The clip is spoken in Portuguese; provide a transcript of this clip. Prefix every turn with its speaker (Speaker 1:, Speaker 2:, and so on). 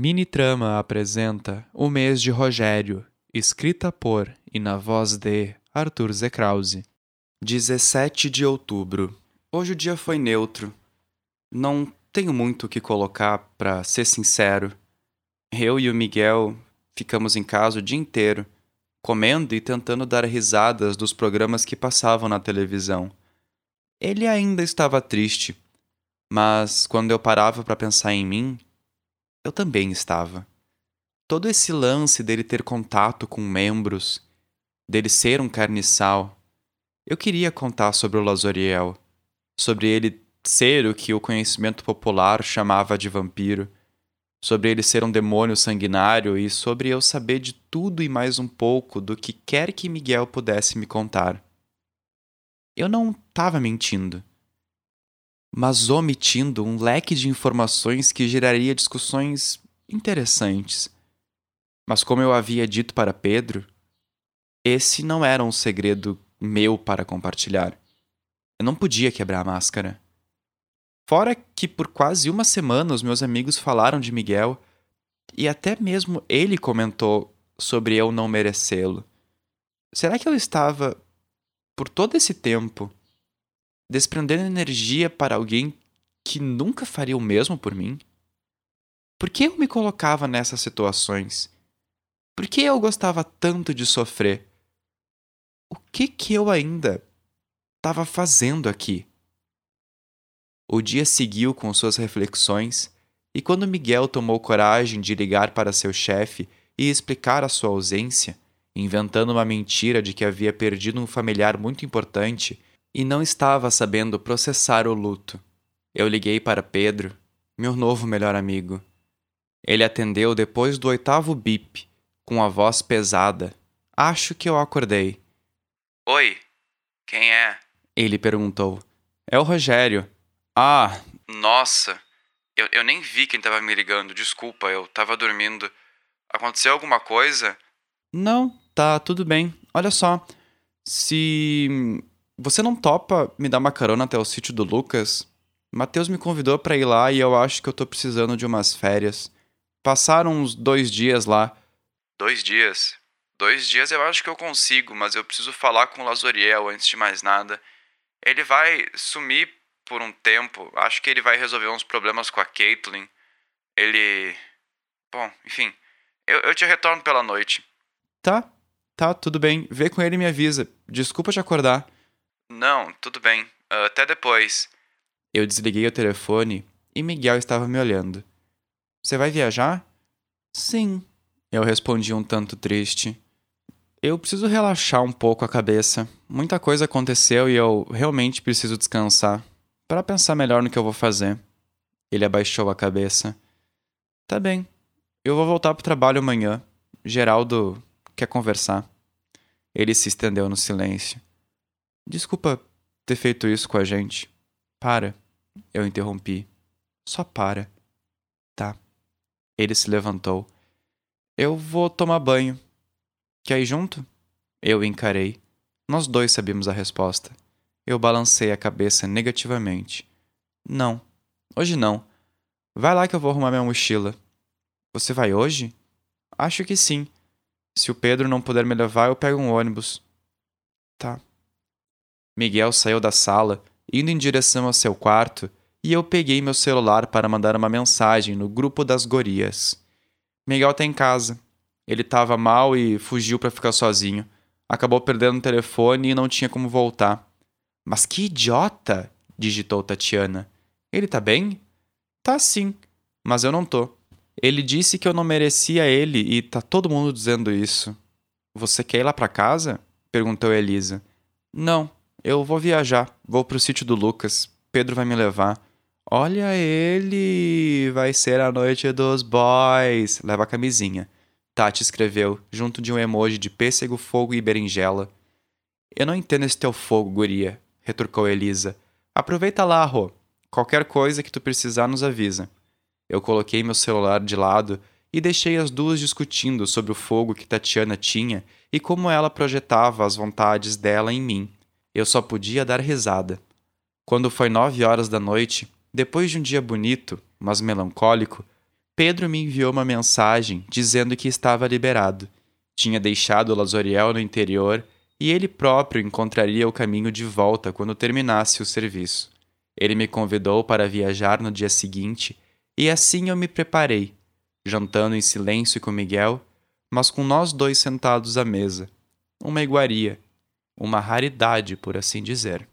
Speaker 1: Mini Trama apresenta O Mês de Rogério, escrita por e na voz de Arthur Zekrause. 17 de outubro. Hoje o dia foi neutro. Não tenho muito o que colocar, para ser sincero. Eu e o Miguel ficamos em casa o dia inteiro, comendo e tentando dar risadas dos programas que passavam na televisão. Ele ainda estava triste, mas quando eu parava para pensar em mim, eu também estava. Todo esse lance dele ter contato com membros, dele ser um carniçal, eu queria contar sobre o Lazoriel, sobre ele ser o que o conhecimento popular chamava de vampiro, sobre ele ser um demônio sanguinário e sobre eu saber de tudo e mais um pouco do que quer que Miguel pudesse me contar. Eu não estava mentindo mas omitindo um leque de informações que geraria discussões interessantes. Mas como eu havia dito para Pedro, esse não era um segredo meu para compartilhar. Eu não podia quebrar a máscara. Fora que por quase uma semana os meus amigos falaram de Miguel e até mesmo ele comentou sobre eu não merecê-lo. Será que eu estava, por todo esse tempo, desprendendo energia para alguém que nunca faria o mesmo por mim? Por que eu me colocava nessas situações? Por que eu gostava tanto de sofrer? O que que eu ainda estava fazendo aqui? O dia seguiu com suas reflexões, e quando Miguel tomou coragem de ligar para seu chefe e explicar a sua ausência, inventando uma mentira de que havia perdido um familiar muito importante e não estava sabendo processar o luto. Eu liguei para Pedro, meu novo melhor amigo. Ele atendeu depois do oitavo bip, com a voz pesada. Acho que eu acordei.
Speaker 2: Oi, quem é?
Speaker 1: Ele perguntou. É o Rogério. Ah,
Speaker 2: nossa, eu, eu nem vi quem estava me ligando, desculpa, eu estava dormindo. Aconteceu alguma coisa?
Speaker 1: Não, tá tudo bem. Olha só, se você não topa me dar uma carona até o sítio do Lucas? Matheus me convidou para ir lá e eu acho que eu tô precisando de umas férias. Passaram uns dois dias lá.
Speaker 2: Dois dias? Dois dias eu acho que eu consigo, mas eu preciso falar com o Lazoriel antes de mais nada. Ele vai sumir por um tempo. Acho que ele vai resolver uns problemas com a Caitlyn. Ele. Bom, enfim. Eu, eu te retorno pela noite.
Speaker 1: Tá, tá, tudo bem. Vê com ele e me avisa. Desculpa te acordar.
Speaker 2: Não, tudo bem. Uh, até depois.
Speaker 1: Eu desliguei o telefone e Miguel estava me olhando. Você vai viajar? Sim. Eu respondi um tanto triste. Eu preciso relaxar um pouco a cabeça. Muita coisa aconteceu e eu realmente preciso descansar para pensar melhor no que eu vou fazer. Ele abaixou a cabeça. Tá bem. Eu vou voltar pro trabalho amanhã. Geraldo quer conversar. Ele se estendeu no silêncio. Desculpa ter feito isso com a gente. Para. Eu interrompi. Só para. Tá. Ele se levantou. Eu vou tomar banho. Quer ir junto? Eu encarei. Nós dois sabíamos a resposta. Eu balancei a cabeça negativamente. Não. Hoje não. Vai lá que eu vou arrumar minha mochila. Você vai hoje? Acho que sim. Se o Pedro não puder me levar, eu pego um ônibus. Tá. Miguel saiu da sala, indo em direção ao seu quarto, e eu peguei meu celular para mandar uma mensagem no grupo das gorias. Miguel tá em casa. Ele estava mal e fugiu para ficar sozinho. Acabou perdendo o telefone e não tinha como voltar. Mas que idiota! digitou Tatiana. Ele tá bem? Tá sim, mas eu não tô. Ele disse que eu não merecia ele e tá todo mundo dizendo isso. Você quer ir lá para casa? perguntou Elisa. Não, eu vou viajar, vou pro sítio do Lucas. Pedro vai me levar. Olha ele! Vai ser a noite dos boys. Leva a camisinha. Tati escreveu, junto de um emoji de pêssego, fogo e berinjela. Eu não entendo esse teu fogo, guria, retrucou Elisa. Aproveita lá, Rô. Qualquer coisa que tu precisar, nos avisa. Eu coloquei meu celular de lado e deixei as duas discutindo sobre o fogo que Tatiana tinha e como ela projetava as vontades dela em mim. Eu só podia dar risada. Quando foi nove horas da noite, depois de um dia bonito, mas melancólico, Pedro me enviou uma mensagem dizendo que estava liberado. Tinha deixado Lazoriel no interior e ele próprio encontraria o caminho de volta quando terminasse o serviço. Ele me convidou para viajar no dia seguinte e assim eu me preparei, jantando em silêncio com Miguel, mas com nós dois sentados à mesa. Uma iguaria, uma raridade, por assim dizer.